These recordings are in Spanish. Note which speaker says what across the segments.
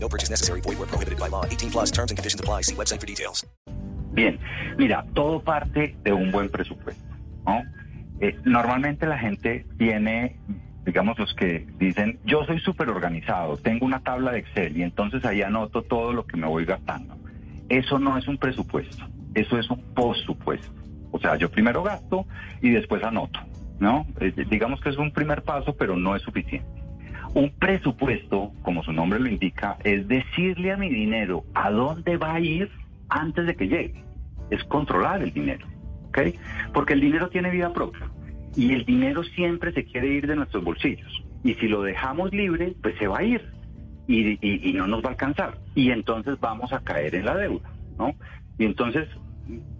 Speaker 1: No purchase necessary. Void where prohibited by law. 18 plus terms and conditions apply. See website for details.
Speaker 2: Bien, mira, todo parte de un buen presupuesto, ¿no? Eh, normalmente la gente tiene, digamos, los que dicen, yo soy súper organizado, tengo una tabla de Excel y entonces ahí anoto todo lo que me voy gastando. Eso no es un presupuesto, eso es un postsupuesto. O sea, yo primero gasto y después anoto, ¿no? Eh, digamos que es un primer paso, pero no es suficiente. Un presupuesto, como su nombre lo indica, es decirle a mi dinero a dónde va a ir antes de que llegue. Es controlar el dinero, ¿ok? Porque el dinero tiene vida propia y el dinero siempre se quiere ir de nuestros bolsillos. Y si lo dejamos libre, pues se va a ir y, y- no nos va a alcanzar. Y entonces vamos a caer en la deuda, ¿no? Y entonces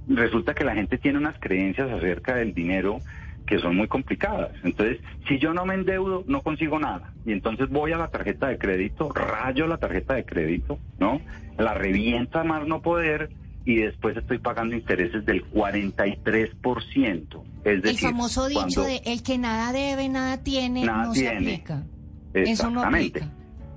Speaker 2: resulta que la gente tiene unas creencias acerca del dinero que son muy complicadas. Entonces, si yo no me endeudo, no consigo nada. Y entonces voy a la tarjeta de crédito, rayo la tarjeta de crédito, ¿no? La revienta a más no poder y después estoy pagando intereses del 43%. Es
Speaker 3: El
Speaker 2: decir,
Speaker 3: famoso dicho de el que nada debe, nada tiene,
Speaker 2: Nada
Speaker 3: no se aplica. Eso no
Speaker 2: Exactamente.
Speaker 3: aplica.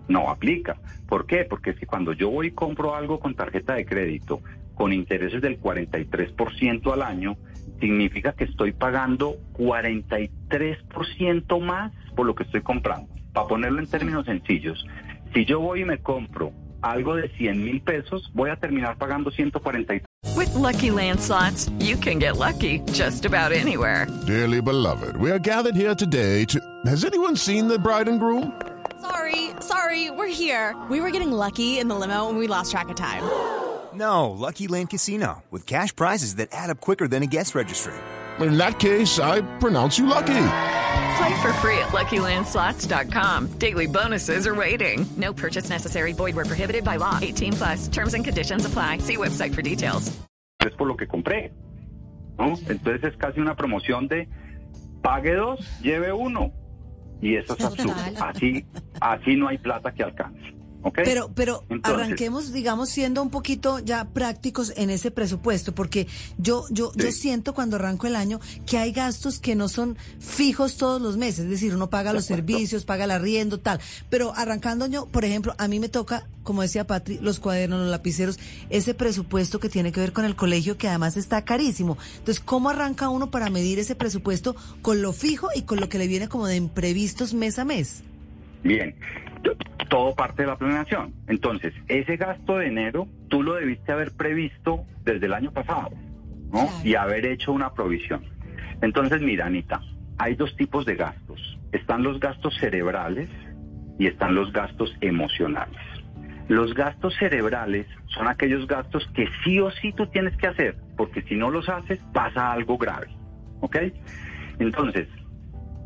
Speaker 2: No aplica. ¿Por qué? Porque es que cuando yo voy y compro algo con tarjeta de crédito con intereses del 43% al año, significa que estoy pagando 43% más por lo que estoy comprando. Para ponerlo en términos sencillos, si yo voy y me compro algo de 100 mil pesos, voy a terminar pagando 143.
Speaker 4: With Lucky Land slots, you can get lucky just about anywhere.
Speaker 5: Dearly beloved, we are gathered here today to. Has anyone seen the bride and groom?
Speaker 6: Sorry, sorry, we're here. We were getting lucky in the limo and we lost track of time.
Speaker 7: No, Lucky Land Casino, with cash prizes that add up quicker than a guest registry.
Speaker 5: In that case, I pronounce you lucky.
Speaker 4: Play for free at LuckyLandSlots.com. Daily bonuses are waiting. No purchase necessary. Void were prohibited by law. 18 plus. Terms and conditions apply. See website for details.
Speaker 2: es por lo que compré. ¿no? Entonces es casi una promoción de pague dos, lleve uno. Y eso es absurdo. Así, así no hay plata que alcance.
Speaker 8: Pero, pero
Speaker 2: Entonces-
Speaker 8: arranquemos, digamos, siendo un poquito ya prácticos en ese presupuesto, porque yo, yo, yo siento cuando arranco el año que hay gastos que no son fijos todos los meses, es decir, uno paga los servicios, paga el arriendo, tal. Pero arrancando yo, por ejemplo, a mí me toca, como decía Patri, los cuadernos, los lapiceros, ese presupuesto que tiene que ver con el colegio, que además está carísimo. Entonces, ¿cómo arranca uno para medir ese presupuesto con lo fijo y con lo que le viene como de imprevistos mes a mes?
Speaker 2: Bien, todo parte de la planeación. Entonces, ese gasto de enero, tú lo debiste haber previsto desde el año pasado, ¿no?
Speaker 3: Claro.
Speaker 2: Y haber hecho una provisión. Entonces, mira, Anita, hay dos tipos de gastos. Están los gastos cerebrales y están los gastos emocionales. Los gastos cerebrales son aquellos gastos que sí o sí tú tienes que hacer, porque si no los haces, pasa algo grave, ¿ok? Entonces,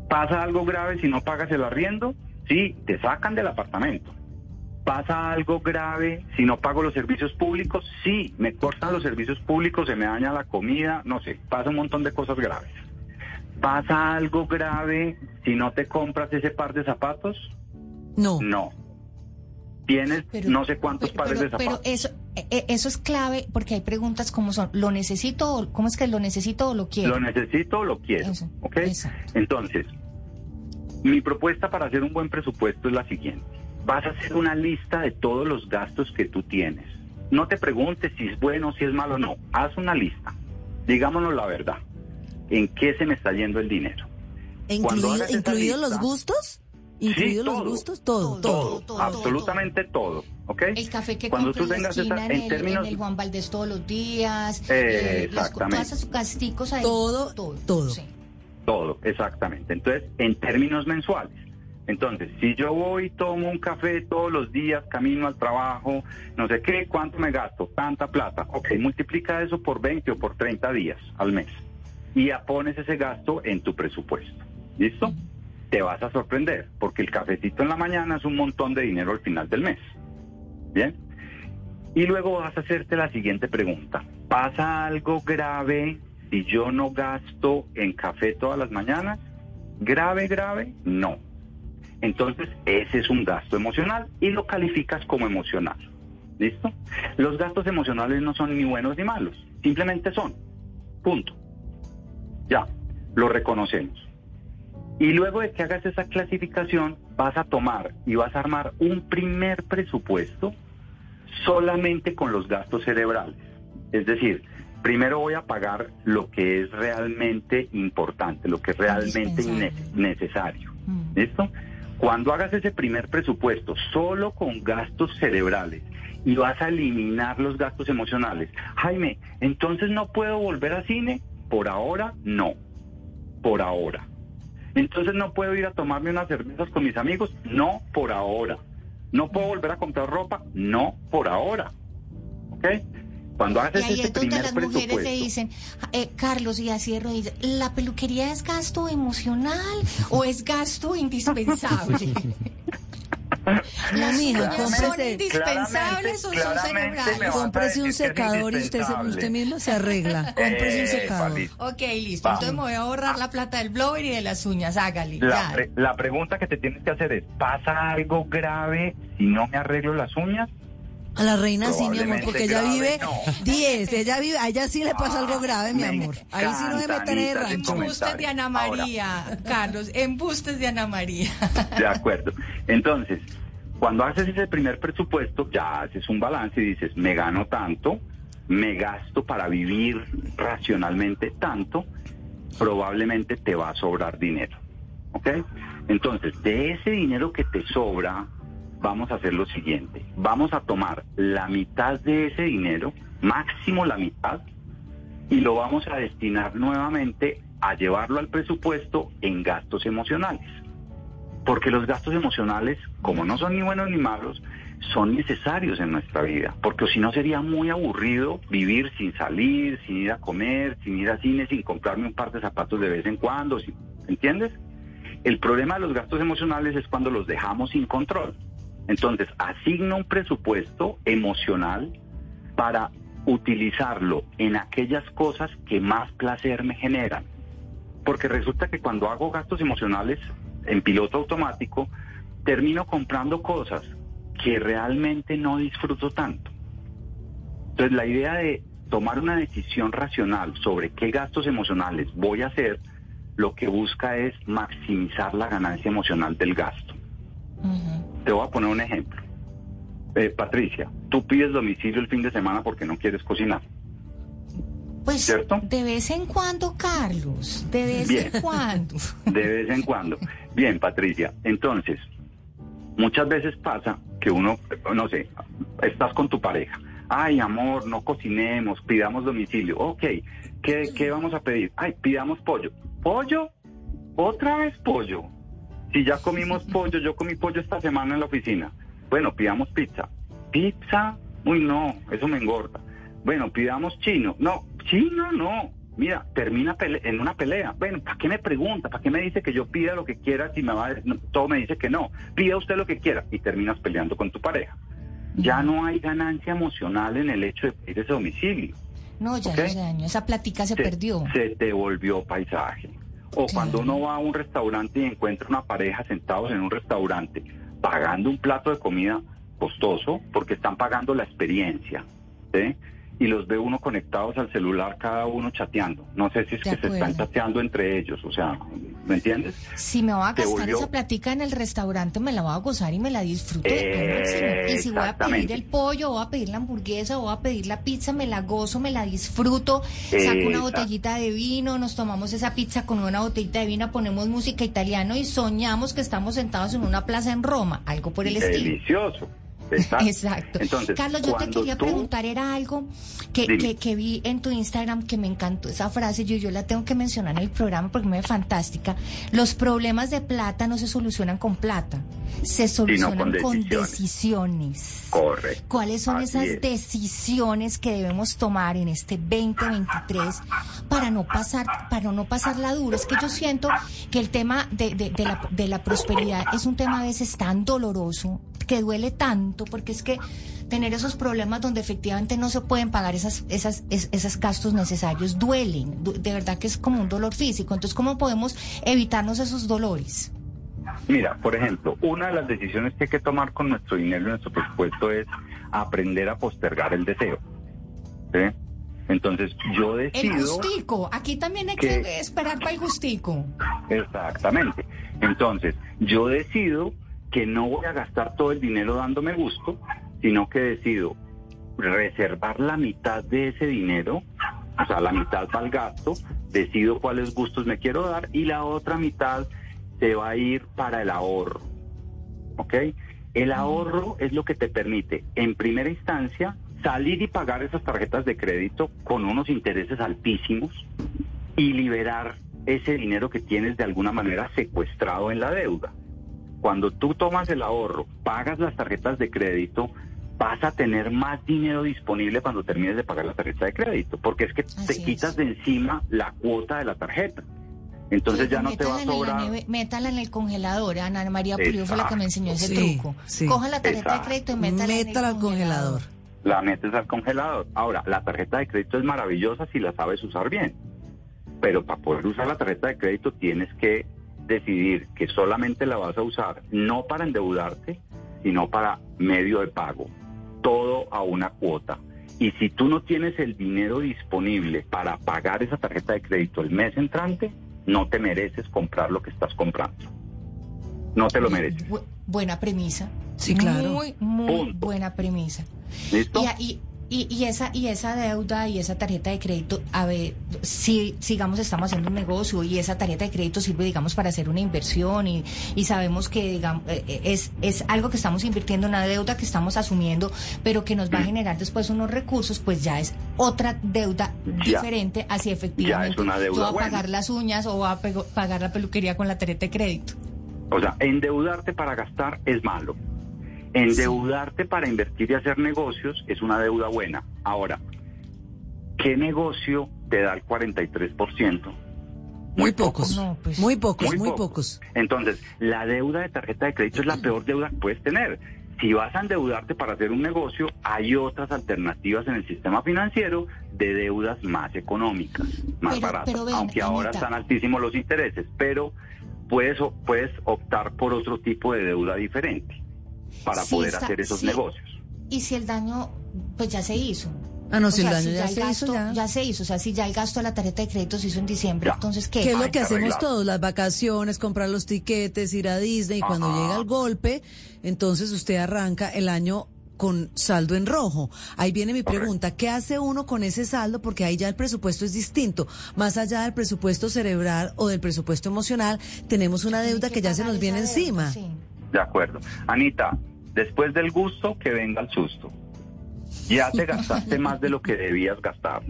Speaker 2: pasa algo grave si no pagas el arriendo, sí, te sacan del apartamento. Pasa algo grave si no pago los servicios públicos, sí, me cortan los servicios públicos, se me daña la comida, no sé, pasa un montón de cosas graves. Pasa algo grave si no te compras ese par de zapatos,
Speaker 8: No.
Speaker 2: no. Tienes
Speaker 3: Pero-
Speaker 2: no sé cuántos
Speaker 3: pero,
Speaker 2: pares de
Speaker 3: pero- pero
Speaker 2: zapatos.
Speaker 3: eso, eh, eh, eso es clave porque hay preguntas como son, ¿lo necesito? o- ¿Cómo es que lo necesito o lo quiero?
Speaker 2: Lo necesito o lo quiero.
Speaker 3: Eso,
Speaker 2: ¿Ok?
Speaker 3: exacto.
Speaker 2: Entonces, mi propuesta para hacer un buen presupuesto es la siguiente. Vas a hacer una lista de todos los gastos que tú tienes. No te preguntes si es bueno, si es malo, no. Haz una lista. Digámonos la verdad. ¿En qué se me está yendo el dinero?
Speaker 8: ¿Incluido,
Speaker 2: esa
Speaker 8: ¿Incluidos los
Speaker 2: lista-
Speaker 8: gustos? ¿Incluidos los
Speaker 2: todo.
Speaker 8: gustos? Todo, todo.
Speaker 3: Todo, todo,
Speaker 2: absolutamente todo. ¿Ok?
Speaker 3: El café que
Speaker 2: Cuando
Speaker 3: compro
Speaker 2: tú
Speaker 3: en la
Speaker 2: tengas
Speaker 3: esquina
Speaker 2: esa-
Speaker 3: en,
Speaker 2: en
Speaker 3: el,
Speaker 2: términos-
Speaker 3: en el Juan Valdés todos los días,
Speaker 2: Eh,
Speaker 3: las-
Speaker 2: exactamente.
Speaker 3: todas esas casticos ahí.
Speaker 8: Todo, todo.
Speaker 3: sí.
Speaker 2: Todo, exactamente. Entonces, en términos mensuales. Entonces, si yo voy tomo un café todos los días, camino al trabajo, no sé qué, ¿cuánto me gasto? Tanta plata. Ok, multiplica eso por 20 o por 30 días al mes. Y ya pones ese gasto en tu presupuesto. ¿Listo? Te vas a sorprender, porque el cafecito en la mañana es un montón de dinero al final del mes. ¿Bien? Y luego vas a hacerte la siguiente pregunta. ¿Pasa algo grave si yo no gasto en café todas las mañanas? ¿Grave, grave? No. Entonces, ese es un gasto emocional y lo calificas como emocional. ¿Listo? Los gastos emocionales no son ni buenos ni malos, simplemente son. Punto. Ya, lo reconocemos. Y luego de que hagas esa clasificación, vas a tomar y vas a armar un primer presupuesto solamente con los gastos cerebrales. Es decir, primero voy a pagar lo que es realmente importante, lo que es realmente necesario.
Speaker 3: Mm.
Speaker 2: ¿Listo? Cuando hagas ese primer presupuesto solo con gastos cerebrales y vas a eliminar los gastos emocionales, Jaime, entonces no puedo volver a cine, por ahora no, por ahora. Entonces no puedo ir a tomarme unas cervezas con mis amigos, no, por ahora. No puedo volver a comprar ropa, no, por ahora. ¿Ok? Cuando
Speaker 3: Y
Speaker 2: haces
Speaker 3: ahí
Speaker 2: ese
Speaker 3: es donde
Speaker 2: primer
Speaker 3: las mujeres le dicen, eh, Carlos, y así de rodillas, ¿la peluquería es gasto emocional o es gasto indispensable? Uñas son
Speaker 8: cómprese,
Speaker 3: indispensables o son cerebrales?
Speaker 8: cómprese un secador y usted, se- usted mismo se arregla. Cómprese un
Speaker 2: Epa,
Speaker 8: secador.
Speaker 2: listo.
Speaker 3: Ok, listo.
Speaker 2: Vamos.
Speaker 3: Entonces me voy a ahorrar la plata del blower y de las uñas. Hágale.
Speaker 2: La, pre- la pregunta que te tienes que hacer es, ¿pasa algo grave si no me arreglo las uñas?
Speaker 8: A la reina sí, mi amor, porque ella
Speaker 2: grave,
Speaker 8: vive
Speaker 2: no.
Speaker 8: 10, ella vive, a ella sí le pasa algo grave, mi amor. Ahí sí no me
Speaker 2: encanta,
Speaker 8: meten en el rancho.
Speaker 3: Embustes de Ana María, Carlos. Embustes de Ana María.
Speaker 2: De acuerdo. Entonces, cuando haces ese primer presupuesto, ya haces un balance y dices, me gano tanto, me gasto para vivir racionalmente tanto, probablemente te va a sobrar dinero. ¿Ok? Entonces, de ese dinero que te sobra, vamos a hacer lo siguiente. Vamos a tomar la mitad de ese dinero, máximo la mitad, y lo vamos a destinar nuevamente a llevarlo al presupuesto en gastos emocionales. Porque los gastos emocionales, como no son ni buenos ni malos, son necesarios en nuestra vida. Porque si no sería muy aburrido vivir sin salir, sin ir a comer, sin ir a cine, sin comprarme un par de zapatos de vez en cuando. ¿Entiendes? El problema de los gastos emocionales es cuando los dejamos sin control. Entonces, asigna un presupuesto emocional para utilizarlo en aquellas cosas que más placer me generan. Porque resulta que cuando hago gastos emocionales en piloto automático, termino comprando cosas que realmente no disfruto tanto. Entonces, la idea de tomar una decisión racional sobre qué gastos emocionales voy a hacer, lo que busca es maximizar la ganancia emocional del gasto. Te voy a poner un ejemplo. Eh, Patricia, tú pides domicilio el fin de semana porque no quieres cocinar.
Speaker 3: Pues
Speaker 2: ¿Cierto?
Speaker 3: de vez en cuando, Carlos. De vez
Speaker 2: Bien.
Speaker 3: en cuando.
Speaker 2: De vez en cuando. Bien, Patricia. Entonces, muchas veces pasa que uno, no sé, estás con tu pareja. Ay, amor, no cocinemos, pidamos domicilio. Ok, ¿qué, qué vamos a pedir? Ay, pidamos pollo. ¿Pollo? ¿Otra vez pollo? Si ya comimos pollo, yo comí pollo esta semana en la oficina. Bueno, pidamos pizza. ¿Pizza? Uy, no, eso me engorda. Bueno, pidamos chino. No, chino no. Mira, termina pele- en una pelea. Bueno, ¿para qué me pregunta? ¿Para qué me dice que yo pida lo que quiera si me va a... no, todo me dice que no. Pida usted lo que quiera y terminas peleando con tu pareja. Ya no hay ganancia emocional en el hecho de pedir ese domicilio.
Speaker 3: No, ya no hace daño. Esa platica se
Speaker 2: Te-
Speaker 3: perdió.
Speaker 2: Se te volvió paisaje. O cuando uno va a un restaurante y encuentra una pareja sentados en un restaurante pagando un plato de comida costoso porque están pagando la experiencia. ¿sí? Y los ve uno conectados al celular, cada uno chateando. No sé si es
Speaker 3: De
Speaker 2: que se están chateando entre ellos, o sea, ¿me entiendes?
Speaker 3: Si me voy a gastar
Speaker 2: volvió-
Speaker 3: esa platica en el restaurante, me la voy a gozar y me la disfruto máximo. Y si voy a pedir el pollo, voy a pedir la hamburguesa, voy a pedir la pizza, me la gozo, me la disfruto, saco una botellita de vino, nos tomamos esa pizza con una botellita de vino, ponemos música italiana y soñamos que estamos sentados en una plaza en Roma, algo por el estilo.
Speaker 2: Delicioso. Exacto.
Speaker 3: Exacto.
Speaker 2: Entonces,
Speaker 3: Carlos, yo te quería
Speaker 2: tú-
Speaker 3: preguntar, era algo que, que, que vi en tu Instagram que me encantó esa frase, yo, yo la tengo que mencionar en el programa porque me ve fantástica. Los problemas de plata no se solucionan con plata, se solucionan
Speaker 2: con
Speaker 3: con
Speaker 2: decisiones.
Speaker 3: decisiones.
Speaker 2: Correcto.
Speaker 3: ¿Cuáles son
Speaker 2: Así
Speaker 3: esas
Speaker 2: es.
Speaker 3: decisiones que debemos tomar en este 2023 para no pasar, para no pasarla duro? Es que yo siento que el tema de, de- de la, de la prosperidad es un tema a veces tan doloroso, que duele tanto, porque es que tener esos problemas donde efectivamente no se pueden pagar esas, esas, es- esos gastos necesarios, duelen, du- de verdad que es como un dolor físico. Entonces, ¿cómo podemos evitarnos esos dolores?
Speaker 2: Mira, por ejemplo, una de las decisiones que hay que tomar con nuestro dinero y nuestro presupuesto es aprender a postergar el deseo. ¿sí? Entonces, yo
Speaker 3: El
Speaker 2: decido...
Speaker 3: justico, aquí también hay que,
Speaker 2: que-
Speaker 3: esperar para el justico.
Speaker 2: Exactamente. Entonces, yo decido que no voy a gastar todo el dinero dándome gusto, sino que decido reservar la mitad de ese dinero, o sea, la mitad para el gasto, decido cuáles gustos me quiero dar y la otra mitad se va a ir para el ahorro. ¿Ok? El ahorro es lo que te permite, en primera instancia, salir y pagar esas tarjetas de crédito con unos intereses altísimos y liberar ese dinero que tienes de alguna manera secuestrado en la deuda. Cuando tú tomas el ahorro, pagas las tarjetas de crédito, vas a tener más dinero disponible cuando termines de pagar la tarjeta de crédito, porque es que te
Speaker 3: es.
Speaker 2: quitas de encima la cuota de la tarjeta. Entonces
Speaker 3: Sí,
Speaker 2: ya no te va a
Speaker 3: métala en la
Speaker 2: sobrar.
Speaker 3: neve- métala en el congelador. Ana María Pulido fue la que me enseñó ese
Speaker 8: Sí,
Speaker 3: truco.
Speaker 8: sí.
Speaker 3: Coja la tarjeta
Speaker 2: Exacto.
Speaker 3: de crédito y métala, en el
Speaker 8: congelador.
Speaker 2: la metes al congelador. Ahora, la tarjeta de crédito es maravillosa si la sabes usar bien, pero para poder usar la tarjeta de crédito tienes que decidir que solamente la vas a usar no para endeudarte, sino para medio de pago, todo a una cuota. Y si tú no tienes el dinero disponible para pagar esa tarjeta de crédito el mes entrante, no te mereces comprar lo que estás comprando. No te lo mereces.
Speaker 3: Bu- buena premisa.
Speaker 8: Sí, claro.
Speaker 3: Muy, muy
Speaker 2: Punto.
Speaker 3: buena premisa.
Speaker 2: ¿Listo?
Speaker 3: Y, y, y, y esa y esa deuda y esa tarjeta de crédito, a ver, si sigamos estamos haciendo un negocio y esa tarjeta de crédito sirve, digamos, para hacer una inversión y, y sabemos que digamos eh, es es algo que estamos invirtiendo, una deuda que estamos asumiendo, pero que nos va a generar después unos recursos, pues ya es otra deuda
Speaker 2: Ya.
Speaker 3: diferente, así efectivamente
Speaker 2: una deuda
Speaker 3: yo voy a
Speaker 2: buena.
Speaker 3: pagar las uñas o a pagar la peluquería con la tarjeta de crédito.
Speaker 2: O sea, endeudarte para gastar es malo. Endeudarte para invertir y hacer negocios es una deuda buena. Ahora, ¿qué negocio te da el 43%?
Speaker 8: Muy pocos.
Speaker 3: No, pues-
Speaker 8: Muy pocos, muy,
Speaker 2: Muy
Speaker 8: pocos.
Speaker 2: Entonces, la deuda de tarjeta de crédito es la peor deuda que puedes tener. Si vas a endeudarte para hacer un negocio, hay otras alternativas en el sistema financiero de deudas más económicas, más
Speaker 3: Pero-
Speaker 2: baratas,
Speaker 3: pero ven,
Speaker 2: aunque ahora están altísimos los intereses, pero puedes, o- puedes optar por otro tipo de deuda diferente para
Speaker 3: Sí,
Speaker 2: poder
Speaker 3: está-
Speaker 2: hacer esos
Speaker 3: sí.
Speaker 2: negocios.
Speaker 3: Y si el daño, pues ya se hizo.
Speaker 8: Ah, no,
Speaker 3: O
Speaker 8: si el daño ya se hizo,
Speaker 3: gasto
Speaker 8: ya.
Speaker 3: se hizo. O sea, si ya el gasto de la tarjeta de crédito se hizo en diciembre,
Speaker 2: Ya.
Speaker 3: entonces, ¿qué?
Speaker 8: ¿Qué es lo
Speaker 2: Hay
Speaker 8: que hacemos todos? Las vacaciones, comprar los tiquetes, ir a Disney. Y cuando llega el golpe, entonces usted arranca el año con saldo en rojo. Ahí viene mi pregunta, ¿qué hace uno con ese saldo? Porque ahí ya el presupuesto es distinto. Más allá del presupuesto cerebral o del presupuesto emocional, tenemos una deuda que ya se nos viene
Speaker 3: deuda,
Speaker 8: encima.
Speaker 3: sí.
Speaker 2: De acuerdo. Anita, después del gusto, que venga el susto. Ya te gastaste más de lo que debías gastar.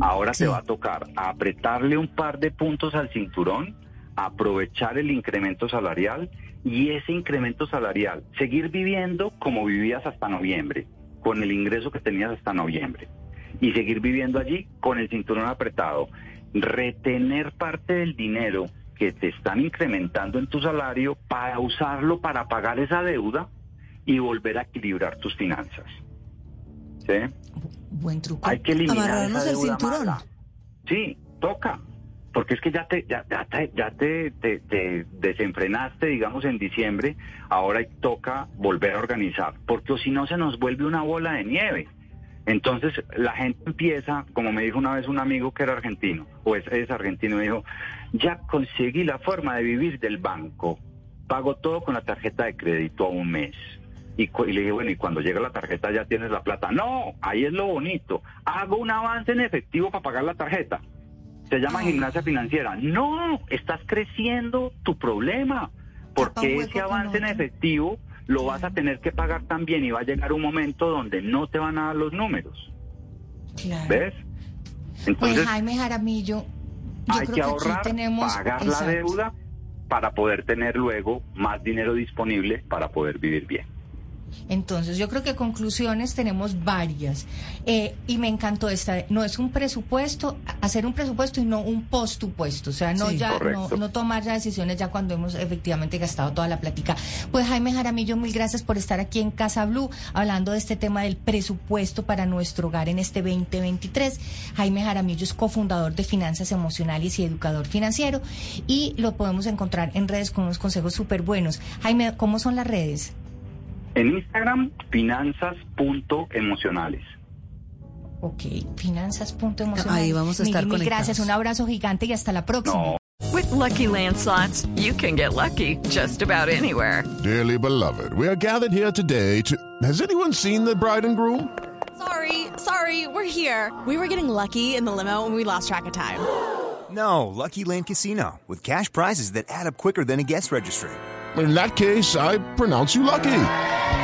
Speaker 2: Ahora
Speaker 8: Sí.
Speaker 2: te va a tocar apretarle un par de puntos al cinturón, aprovechar el incremento salarial y ese incremento salarial, seguir viviendo como vivías hasta noviembre, con el ingreso que tenías hasta noviembre. Y seguir viviendo allí con el cinturón apretado. Retener parte del dinero que te están incrementando en tu salario para usarlo para pagar esa deuda y volver a equilibrar tus finanzas. ¿Sí?
Speaker 3: Buen truco.
Speaker 2: Hay que eliminar
Speaker 8: Amarrarnos
Speaker 2: esa
Speaker 8: el
Speaker 2: deuda
Speaker 8: cinturón.
Speaker 2: mala. Sí, toca. Porque es que ya te, ya, ya te, ya te, te- te desenfrenaste, digamos, en diciembre, ahora toca volver a organizar, porque o si no se nos vuelve una bola de nieve. Entonces la gente empieza, como me dijo una vez un amigo que era argentino, o es, es argentino, me dijo, ya conseguí la forma de vivir del banco, pago todo con la tarjeta de crédito a un mes. Y, le dije, bueno, y cuando llega la tarjeta ya tienes la plata. No, ahí es lo bonito. Hago un avance en efectivo para pagar la tarjeta. Se llama
Speaker 3: Ah.
Speaker 2: gimnasia financiera. No, estás creciendo tu problema. Porque ese avance en efectivo lo vas a tener que pagar también y va a llegar un momento donde no te van a dar los números.
Speaker 3: Claro.
Speaker 2: ¿Ves?
Speaker 3: Pues
Speaker 2: Entonces
Speaker 3: Jaime Jaramillo, yo
Speaker 2: hay
Speaker 3: creo
Speaker 2: que
Speaker 3: que
Speaker 2: ahorrar,
Speaker 3: aquí tenemos...
Speaker 2: pagar
Speaker 3: Exacto.
Speaker 2: la deuda para poder tener luego más dinero disponible para poder vivir bien.
Speaker 3: Entonces, yo creo que conclusiones tenemos varias. Eh, y me encantó esta. No es un presupuesto, hacer un presupuesto y no un postupuesto. O sea, no
Speaker 2: Sí,
Speaker 3: ya, no, no tomar ya decisiones ya cuando hemos efectivamente gastado toda la plática. Pues Jaime Jaramillo, mil gracias por estar aquí en Casa Blue hablando de este tema del presupuesto para nuestro hogar en este 2023. Jaime Jaramillo es cofundador de Finanzas Emocionales y educador financiero y lo podemos encontrar en redes con unos consejos súper buenos. Jaime, ¿cómo son las redes?
Speaker 2: En Instagram, finanzas.emocionales.
Speaker 3: Ok, finanzas.emocional.
Speaker 8: Ahí vamos a estar
Speaker 3: Mil, mil
Speaker 8: conectados.
Speaker 3: gracias, un abrazo gigante y hasta la próxima.
Speaker 4: With Lucky Land slots, you can get lucky just about anywhere.
Speaker 5: Dearly beloved, we are gathered here today to. Has anyone seen the bride and groom?
Speaker 6: Sorry, sorry, we're here. We were getting lucky in the limo and we lost track of time.
Speaker 7: No, Lucky Land Casino, with cash prizes that add up quicker than a guest registry.
Speaker 5: In that case, I pronounce you lucky.